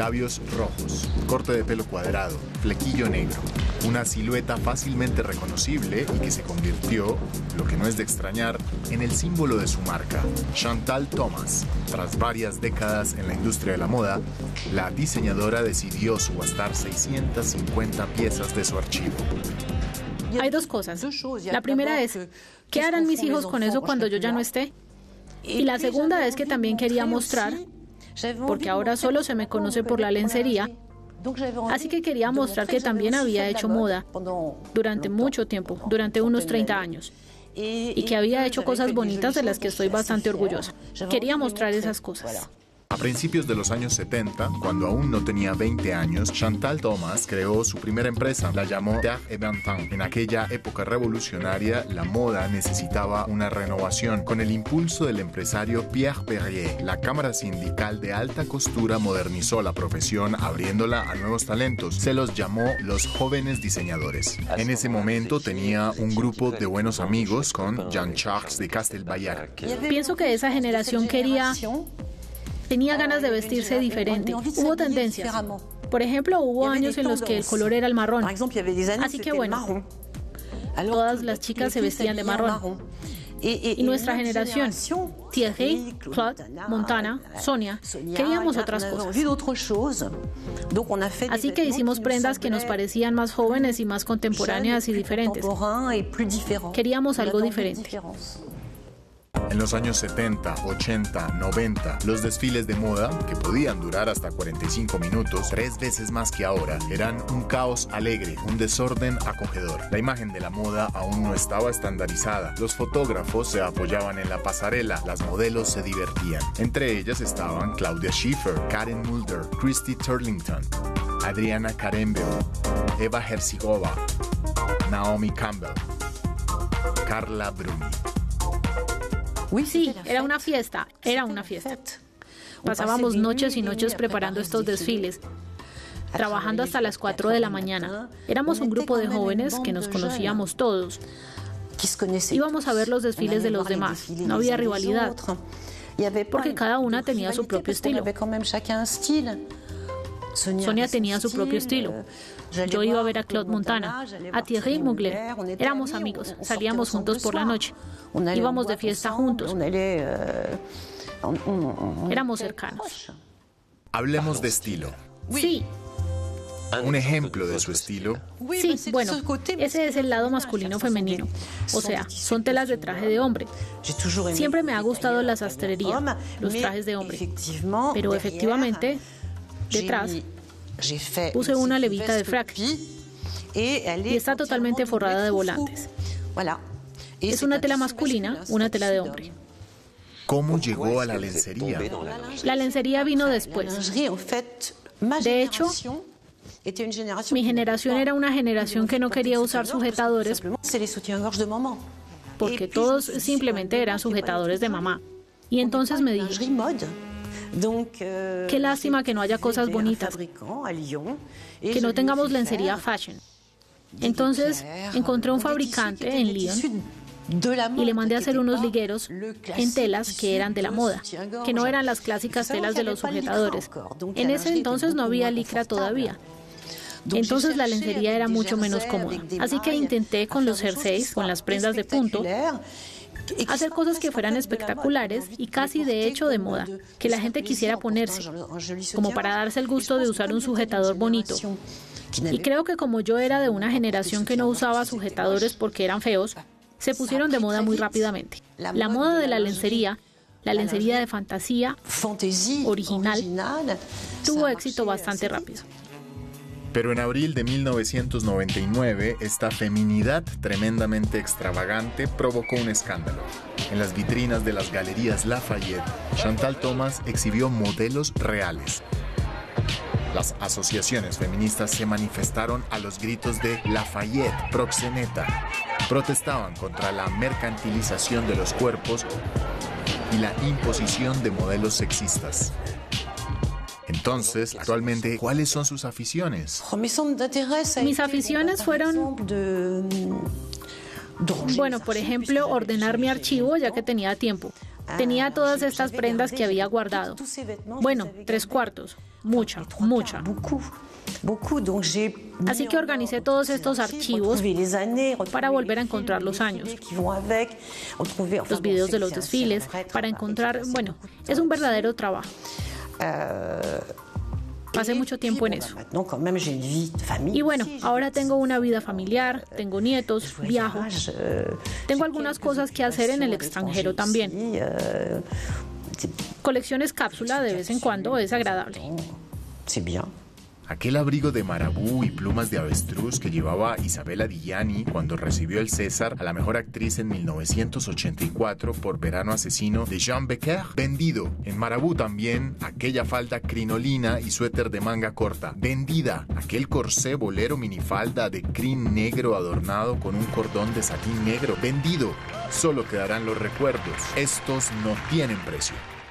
labios rojos, corte de pelo cuadrado, flequillo negro, una silueta fácilmente reconocible y que se convirtió, lo que no es de extrañar, en el símbolo de su marca, Chantal Thomas. Tras varias décadas en la industria de la moda, la diseñadora decidió subastar 650 piezas de su archivo. Hay dos cosas. La primera es, ¿qué harán mis hijos con eso cuando yo ya no esté? Y la segunda es que también quería mostrar, porque ahora solo se me conoce por la lencería, así que quería mostrar que también había hecho moda durante mucho tiempo, durante unos 30 años y que había hecho cosas bonitas de las que estoy bastante orgullosa. Quería mostrar esas cosas. A principios de los años 70, cuando aún no tenía 20 años, Chantal Thomas creó su primera empresa, la llamó Terre et En aquella época revolucionaria, la moda necesitaba una renovación. Con el impulso del empresario Pierre Perrier, la Cámara Sindical de Alta Costura modernizó la profesión abriéndola a nuevos talentos. Se los llamó los jóvenes diseñadores. En ese momento tenía un grupo de buenos amigos con Jean-Charles de Castelbayar. Pienso que esa generación quería tenía ganas de vestirse diferente. Hubo tendencias. Por ejemplo, hubo años en los que el color era el marrón. Así que bueno, todas las chicas se vestían de marrón. Y nuestra generación, Thierry, Claude, Montana, Sonia, queríamos otras cosas. Así que hicimos prendas que nos parecían más jóvenes y más contemporáneas y diferentes. Queríamos algo diferente. En los años 70, 80, 90, los desfiles de moda, que podían durar hasta 45 minutos, tres veces más que ahora, eran un caos alegre, un desorden acogedor. La imagen de la moda aún no estaba estandarizada. Los fotógrafos se apoyaban en la pasarela, las modelos se divertían. Entre ellas estaban Claudia Schiffer, Karen Mulder, Christy Turlington, Adriana Karembeu, Eva Herzigova, Naomi Campbell, Carla Bruni. Sí, era una fiesta, era una fiesta. Pasábamos noches y noches preparando estos desfiles, trabajando hasta las 4 de la mañana. Éramos un grupo de jóvenes que nos conocíamos todos. Íbamos a ver los desfiles de los demás, no había rivalidad, porque cada una tenía su propio estilo. Sonia tenía su propio estilo. Yo iba a ver a Claude Montana, a Thierry Mugler. Éramos amigos, salíamos juntos por la noche. Íbamos de fiesta juntos. Éramos cercanos. Hablemos de estilo. Sí. Un ejemplo de su estilo. Sí, bueno, ese es el lado masculino femenino. O sea, son telas de traje de hombre. Siempre me ha gustado la sastrería, los trajes de hombre. Pero efectivamente, detrás puse una levita de frac y está totalmente forrada de volantes. Es una tela masculina, una tela de hombre. ¿Cómo llegó a la lencería? La lencería vino después. De hecho, mi generación era una generación que no quería usar sujetadores porque todos simplemente eran sujetadores de mamá. Y entonces me dije, qué lástima que no haya cosas bonitas, que no tengamos lencería fashion. Entonces encontré un fabricante en Lyon y le mandé a hacer unos ligueros en telas que eran de la moda, que no eran las clásicas telas de los sujetadores. En ese entonces no había licra todavía. Entonces la lencería era mucho menos cómoda. Así que intenté con los jerseys, con las prendas de punto, hacer cosas que fueran espectaculares y casi de hecho de moda, que la gente quisiera ponerse, como para darse el gusto de usar un sujetador bonito. Y creo que como yo era de una generación que no usaba sujetadores porque eran feos, se pusieron de moda muy rápidamente. La moda de la lencería, la lencería de fantasía, original, tuvo éxito bastante rápido. Pero en abril de 1999, esta feminidad tremendamente extravagante provocó un escándalo. En las vitrinas de las galerías Lafayette, Chantal Thomas exhibió modelos reales. Las asociaciones feministas se manifestaron a los gritos de Lafayette, proxeneta. Protestaban contra la mercantilización de los cuerpos y la imposición de modelos sexistas. Entonces, actualmente, ¿cuáles son sus aficiones? Mis aficiones fueron... Bueno, por ejemplo, ordenar mi archivo ya que tenía tiempo. Tenía todas estas prendas que había guardado. Bueno, tres cuartos. Mucha, mucha. Así que organicé todos estos archivos para volver a encontrar los años, los videos de los desfiles, para encontrar, bueno, es un verdadero trabajo. Pasé mucho tiempo en eso. Y bueno, ahora tengo una vida familiar, tengo nietos, viajo. Tengo algunas cosas que hacer en el extranjero también. Colecciones cápsula de vez en cuando es agradable. Aquel abrigo de marabú y plumas de avestruz que llevaba Isabella Dillani cuando recibió el César a la mejor actriz en 1984 por Verano Asesino de Jean Becker, vendido. En marabú también aquella falda crinolina y suéter de manga corta, vendida. Aquel corsé bolero minifalda de crin negro adornado con un cordón de satín negro, vendido. Solo quedarán los recuerdos. Estos no tienen precio.